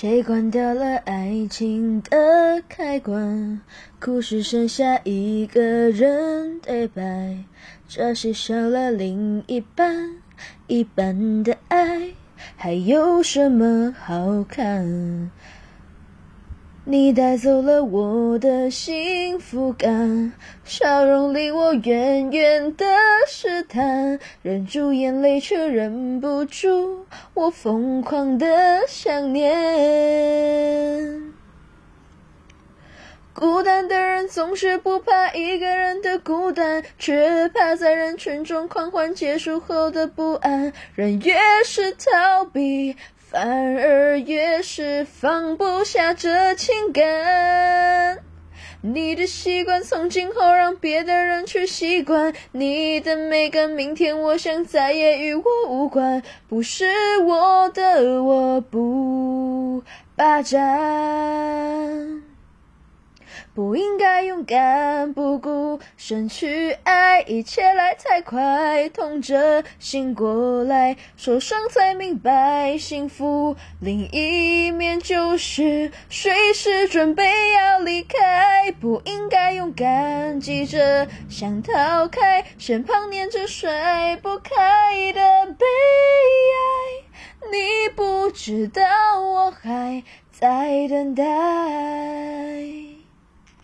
谁关掉了爱情的开关？故事剩下一个人对白，这是少了另一半，一半的爱还有什么好看？你带走了我的幸福感，笑容离我远远的试探，忍住眼泪却忍不住我疯狂的想念。孤单的人总是不怕一个人的孤单，却怕在人群中狂欢结束后的不安。人越是逃避。反而越是放不下这情感，你的习惯从今后让别的人去习惯，你的每个明天，我想再也与我无关，不是我的我不霸占。不应该勇敢不顾身去爱，一切来太快，痛着醒过来，受伤才明白幸福另一面就是随时准备要离开。不应该勇敢急着想逃开，身旁黏着甩不开的悲哀，你不知道我还在等待。